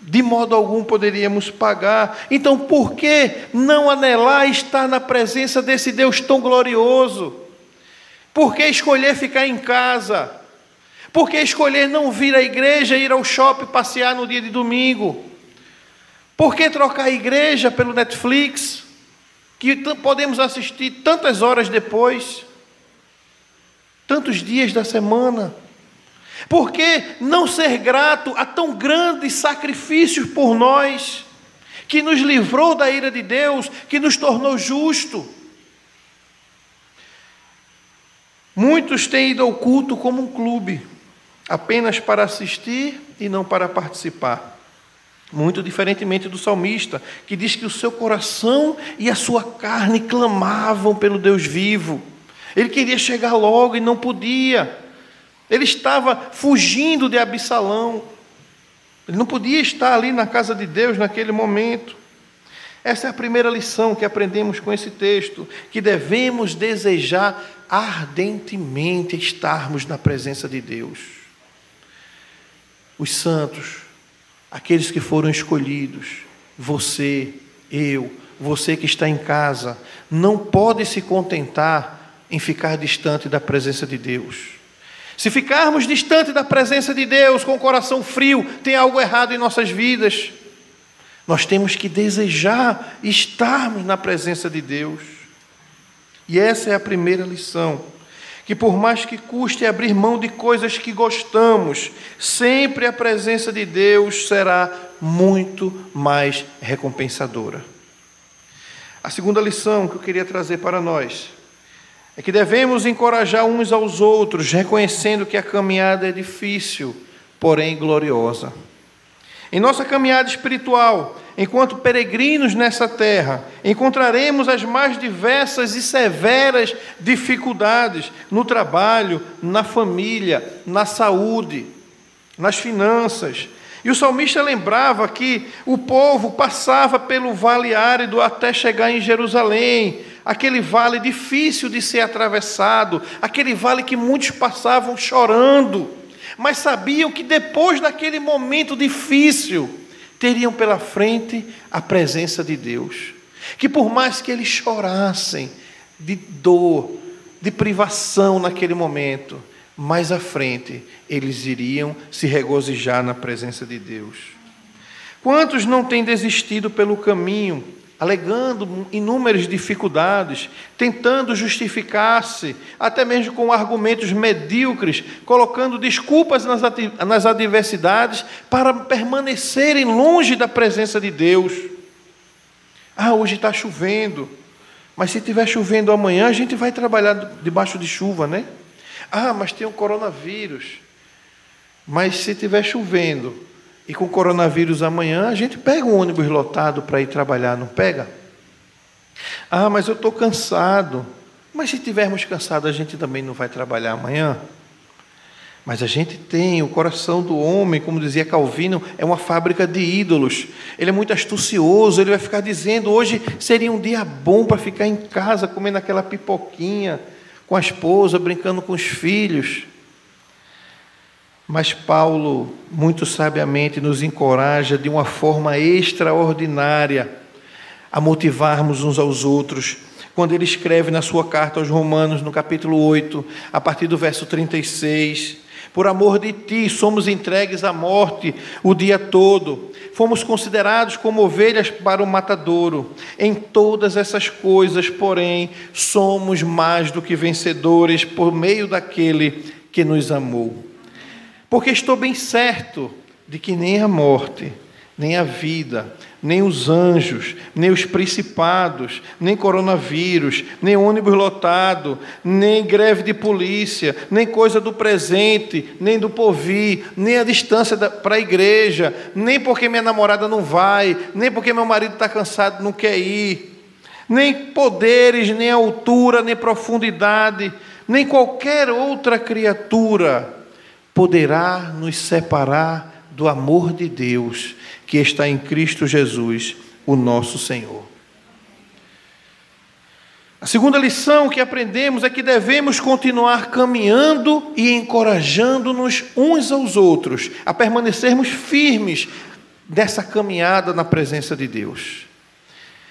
De modo algum poderíamos pagar. Então, por que não anelar estar na presença desse Deus tão glorioso? Por que escolher ficar em casa? Por que escolher não vir à igreja, ir ao shopping, passear no dia de domingo? Por que trocar a igreja pelo Netflix, que podemos assistir tantas horas depois, tantos dias da semana? Por que não ser grato a tão grandes sacrifícios por nós, que nos livrou da ira de Deus, que nos tornou justo? Muitos têm ido ao culto como um clube, apenas para assistir e não para participar. Muito diferentemente do salmista, que diz que o seu coração e a sua carne clamavam pelo Deus vivo. Ele queria chegar logo e não podia. Ele estava fugindo de Absalão. Ele não podia estar ali na casa de Deus naquele momento. Essa é a primeira lição que aprendemos com esse texto, que devemos desejar ardentemente estarmos na presença de Deus. Os santos, aqueles que foram escolhidos, você, eu, você que está em casa, não pode se contentar em ficar distante da presença de Deus. Se ficarmos distante da presença de Deus, com o coração frio, tem algo errado em nossas vidas. Nós temos que desejar estarmos na presença de Deus. E essa é a primeira lição. Que por mais que custe abrir mão de coisas que gostamos, sempre a presença de Deus será muito mais recompensadora. A segunda lição que eu queria trazer para nós é que devemos encorajar uns aos outros, reconhecendo que a caminhada é difícil, porém gloriosa. Em nossa caminhada espiritual, enquanto peregrinos nessa terra, encontraremos as mais diversas e severas dificuldades no trabalho, na família, na saúde, nas finanças. E o salmista lembrava que o povo passava pelo vale árido até chegar em Jerusalém, aquele vale difícil de ser atravessado, aquele vale que muitos passavam chorando, mas sabiam que depois daquele momento difícil, teriam pela frente a presença de Deus. Que por mais que eles chorassem de dor, de privação naquele momento, mais à frente eles iriam se regozijar na presença de Deus. Quantos não têm desistido pelo caminho alegando inúmeras dificuldades, tentando justificar-se, até mesmo com argumentos medíocres, colocando desculpas nas adversidades para permanecerem longe da presença de Deus. Ah, hoje está chovendo, mas se estiver chovendo amanhã, a gente vai trabalhar debaixo de chuva, né? Ah, mas tem o coronavírus. Mas se estiver chovendo, e com coronavírus amanhã, a gente pega um ônibus lotado para ir trabalhar, não pega? Ah, mas eu estou cansado. Mas se estivermos cansados, a gente também não vai trabalhar amanhã? Mas a gente tem o coração do homem, como dizia Calvino, é uma fábrica de ídolos. Ele é muito astucioso, ele vai ficar dizendo: hoje seria um dia bom para ficar em casa comendo aquela pipoquinha com a esposa, brincando com os filhos. Mas Paulo, muito sabiamente, nos encoraja de uma forma extraordinária a motivarmos uns aos outros. Quando ele escreve na sua carta aos Romanos, no capítulo 8, a partir do verso 36, por amor de ti, somos entregues à morte o dia todo. Fomos considerados como ovelhas para o matadouro. Em todas essas coisas, porém, somos mais do que vencedores por meio daquele que nos amou. Porque estou bem certo de que nem a morte, nem a vida, nem os anjos, nem os principados, nem coronavírus, nem ônibus lotado, nem greve de polícia, nem coisa do presente, nem do porvir, nem a distância para a igreja, nem porque minha namorada não vai, nem porque meu marido está cansado não quer ir, nem poderes, nem altura, nem profundidade, nem qualquer outra criatura poderá nos separar do amor de Deus que está em Cristo Jesus, o nosso Senhor. A segunda lição que aprendemos é que devemos continuar caminhando e encorajando-nos uns aos outros a permanecermos firmes dessa caminhada na presença de Deus.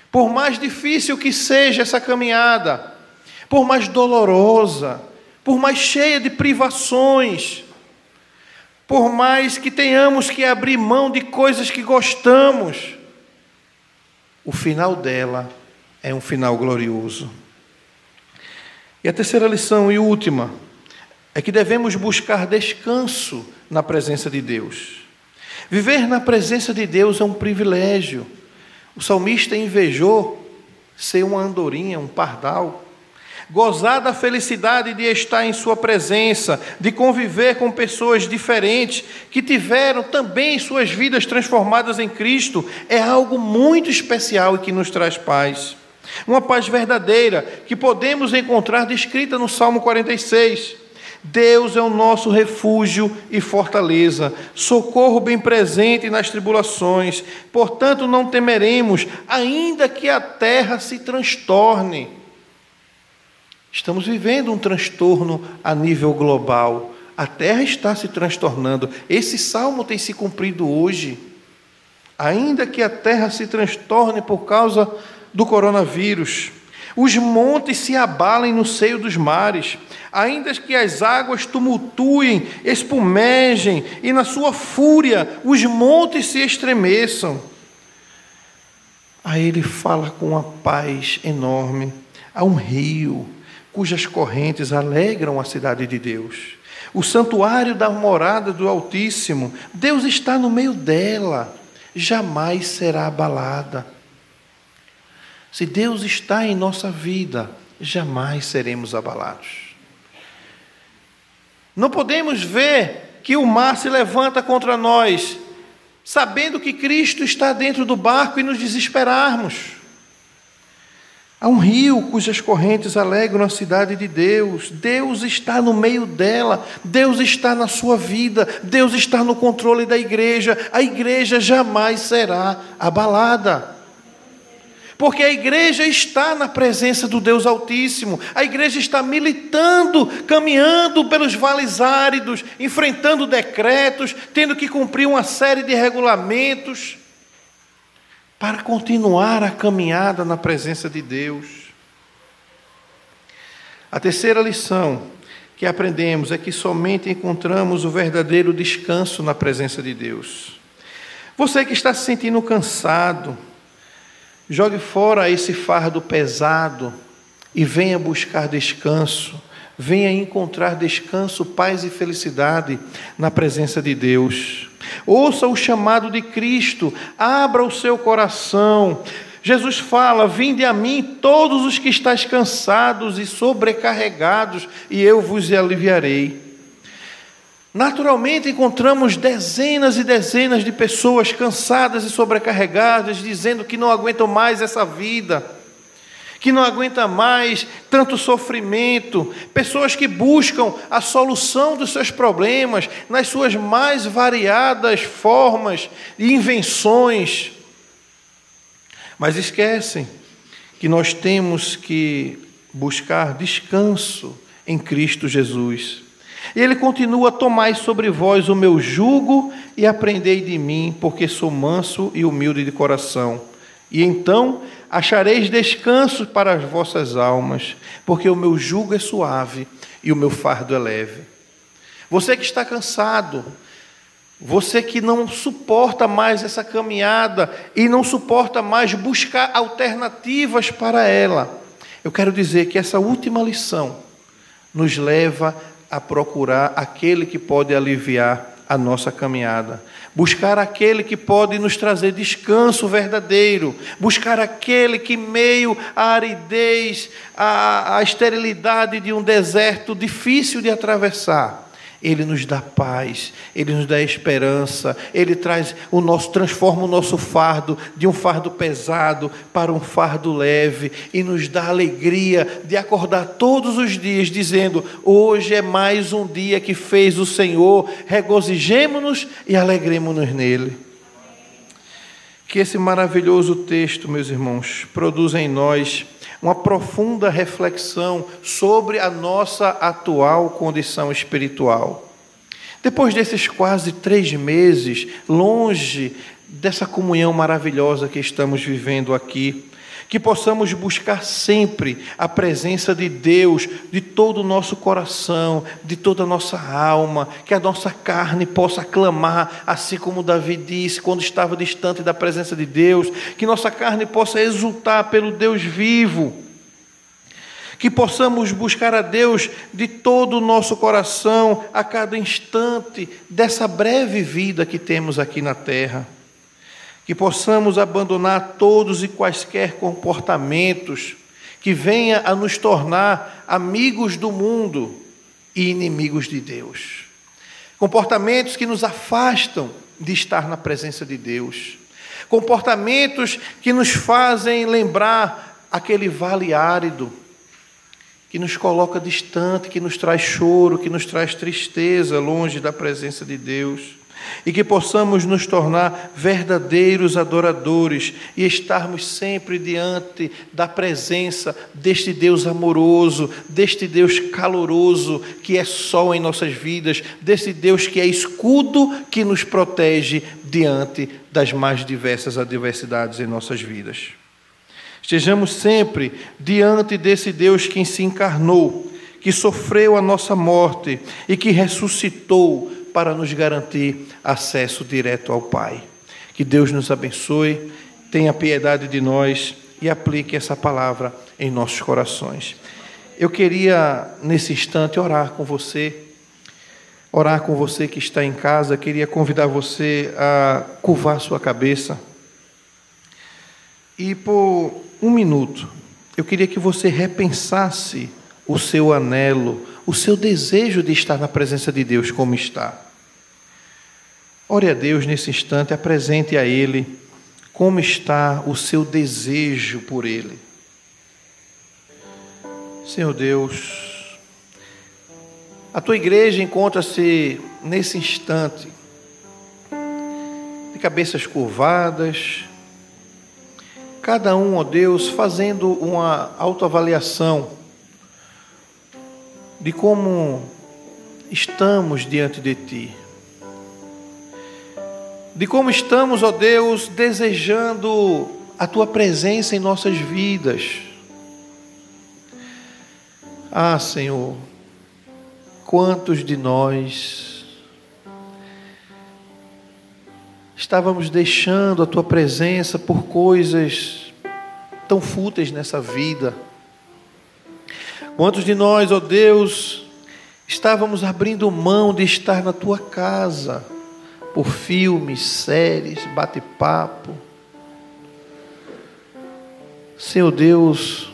Por mais difícil que seja essa caminhada, por mais dolorosa, por mais cheia de privações, por mais que tenhamos que abrir mão de coisas que gostamos, o final dela é um final glorioso. E a terceira lição e última é que devemos buscar descanso na presença de Deus. Viver na presença de Deus é um privilégio. O salmista invejou ser uma andorinha, um pardal gozar da felicidade de estar em Sua presença, de conviver com pessoas diferentes, que tiveram também suas vidas transformadas em Cristo, é algo muito especial e que nos traz paz. Uma paz verdadeira que podemos encontrar descrita no Salmo 46. Deus é o nosso refúgio e fortaleza, socorro bem presente nas tribulações. Portanto, não temeremos, ainda que a terra se transtorne Estamos vivendo um transtorno a nível global. A terra está se transtornando. Esse salmo tem se cumprido hoje. ainda que a terra se transtorne por causa do coronavírus, os montes se abalem no seio dos mares, ainda que as águas tumultuem, espumejem, e na sua fúria os montes se estremeçam. Aí ele fala com uma paz enorme. Há um rio cujas correntes alegram a cidade de Deus. O santuário da morada do Altíssimo, Deus está no meio dela, jamais será abalada. Se Deus está em nossa vida, jamais seremos abalados. Não podemos ver que o mar se levanta contra nós, sabendo que Cristo está dentro do barco e nos desesperarmos. Há um rio cujas correntes alegram a cidade de Deus. Deus está no meio dela. Deus está na sua vida. Deus está no controle da igreja. A igreja jamais será abalada. Porque a igreja está na presença do Deus Altíssimo, a igreja está militando, caminhando pelos vales áridos, enfrentando decretos, tendo que cumprir uma série de regulamentos, para continuar a caminhada na presença de Deus. A terceira lição que aprendemos é que somente encontramos o verdadeiro descanso na presença de Deus. Você que está se sentindo cansado, Jogue fora esse fardo pesado e venha buscar descanso. Venha encontrar descanso, paz e felicidade na presença de Deus. Ouça o chamado de Cristo, abra o seu coração. Jesus fala: Vinde a mim todos os que estáis cansados e sobrecarregados, e eu vos aliviarei. Naturalmente encontramos dezenas e dezenas de pessoas cansadas e sobrecarregadas, dizendo que não aguentam mais essa vida, que não aguentam mais tanto sofrimento, pessoas que buscam a solução dos seus problemas nas suas mais variadas formas e invenções, mas esquecem que nós temos que buscar descanso em Cristo Jesus. E ele continua: Tomai sobre vós o meu jugo e aprendei de mim, porque sou manso e humilde de coração. E então achareis descanso para as vossas almas, porque o meu jugo é suave e o meu fardo é leve. Você que está cansado, você que não suporta mais essa caminhada e não suporta mais buscar alternativas para ela, eu quero dizer que essa última lição nos leva a procurar aquele que pode aliviar a nossa caminhada, buscar aquele que pode nos trazer descanso verdadeiro, buscar aquele que, meio à aridez, à, à esterilidade de um deserto difícil de atravessar, ele nos dá paz, ele nos dá esperança, ele traz o nosso transforma o nosso fardo de um fardo pesado para um fardo leve e nos dá alegria de acordar todos os dias dizendo: "Hoje é mais um dia que fez o Senhor, regozijemo-nos e alegremos-nos nele". Que esse maravilhoso texto, meus irmãos, produza em nós uma profunda reflexão sobre a nossa atual condição espiritual. Depois desses quase três meses, longe dessa comunhão maravilhosa que estamos vivendo aqui, que possamos buscar sempre a presença de Deus de todo o nosso coração, de toda a nossa alma, que a nossa carne possa clamar, assim como Davi disse quando estava distante da presença de Deus, que nossa carne possa exultar pelo Deus vivo. Que possamos buscar a Deus de todo o nosso coração, a cada instante dessa breve vida que temos aqui na terra que possamos abandonar todos e quaisquer comportamentos que venha a nos tornar amigos do mundo e inimigos de Deus. Comportamentos que nos afastam de estar na presença de Deus. Comportamentos que nos fazem lembrar aquele vale árido, que nos coloca distante, que nos traz choro, que nos traz tristeza longe da presença de Deus e que possamos nos tornar verdadeiros adoradores e estarmos sempre diante da presença deste Deus amoroso, deste Deus caloroso que é sol em nossas vidas, desse Deus que é escudo que nos protege diante das mais diversas adversidades em nossas vidas. Estejamos sempre diante desse Deus que se encarnou, que sofreu a nossa morte e que ressuscitou para nos garantir acesso direto ao Pai. Que Deus nos abençoe, tenha piedade de nós e aplique essa palavra em nossos corações. Eu queria, nesse instante, orar com você, orar com você que está em casa, queria convidar você a curvar sua cabeça. E por um minuto, eu queria que você repensasse o seu anelo, o seu desejo de estar na presença de Deus como está. Ore a Deus nesse instante, apresente a Ele como está o seu desejo por Ele. Senhor Deus, a tua igreja encontra-se nesse instante de cabeças curvadas, cada um, ó Deus, fazendo uma autoavaliação de como estamos diante de Ti de como estamos, ó Deus, desejando a tua presença em nossas vidas. Ah, Senhor, quantos de nós estávamos deixando a tua presença por coisas tão fúteis nessa vida? Quantos de nós, ó Deus, estávamos abrindo mão de estar na tua casa? Por filmes, séries, bate-papo. Senhor Deus,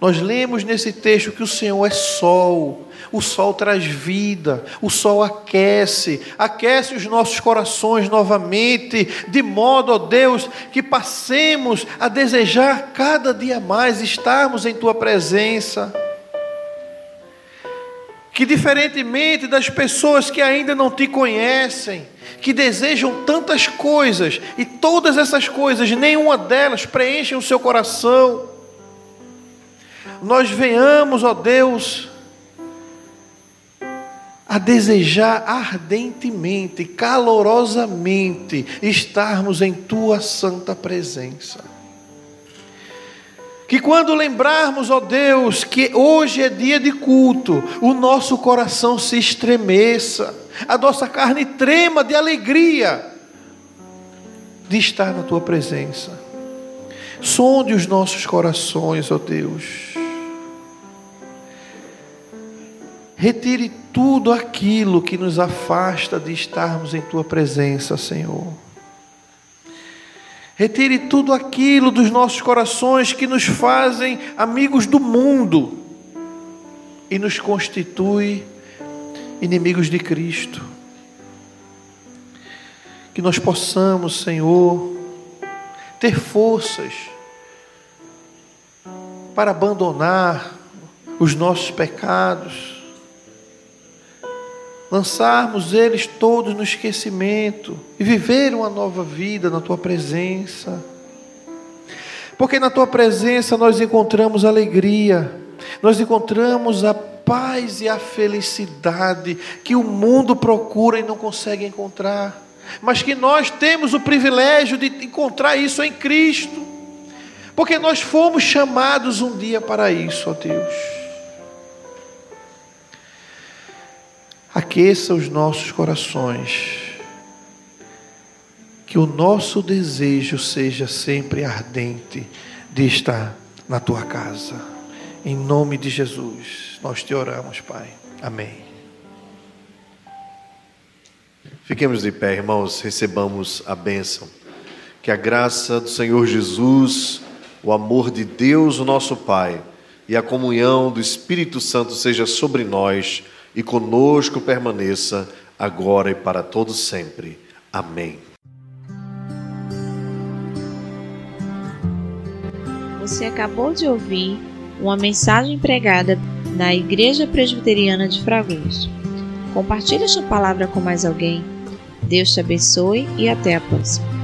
nós lemos nesse texto que o Senhor é sol, o sol traz vida, o sol aquece, aquece os nossos corações novamente, de modo, ó Deus, que passemos a desejar cada dia mais estarmos em Tua presença que diferentemente das pessoas que ainda não te conhecem, que desejam tantas coisas e todas essas coisas, nenhuma delas preenche o seu coração, nós venhamos, ó Deus, a desejar ardentemente, calorosamente estarmos em tua santa presença. Que quando lembrarmos, ó Deus, que hoje é dia de culto, o nosso coração se estremeça, a nossa carne trema de alegria de estar na tua presença. Sonde os nossos corações, ó Deus. Retire tudo aquilo que nos afasta de estarmos em tua presença, Senhor. Retire tudo aquilo dos nossos corações que nos fazem amigos do mundo e nos constitui inimigos de Cristo. Que nós possamos, Senhor, ter forças para abandonar os nossos pecados lançarmos eles todos no esquecimento e viver uma nova vida na tua presença. Porque na tua presença nós encontramos alegria, nós encontramos a paz e a felicidade que o mundo procura e não consegue encontrar, mas que nós temos o privilégio de encontrar isso em Cristo, porque nós fomos chamados um dia para isso, ó Deus. Aqueça os nossos corações, que o nosso desejo seja sempre ardente de estar na tua casa. Em nome de Jesus, nós te oramos, Pai. Amém. Fiquemos de pé, irmãos, recebamos a bênção. Que a graça do Senhor Jesus, o amor de Deus, o nosso Pai, e a comunhão do Espírito Santo seja sobre nós e conosco permaneça agora e para todos sempre. Amém. Você acabou de ouvir uma mensagem pregada na Igreja Presbiteriana de Fragoso. Compartilhe esta palavra com mais alguém. Deus te abençoe e até a próxima.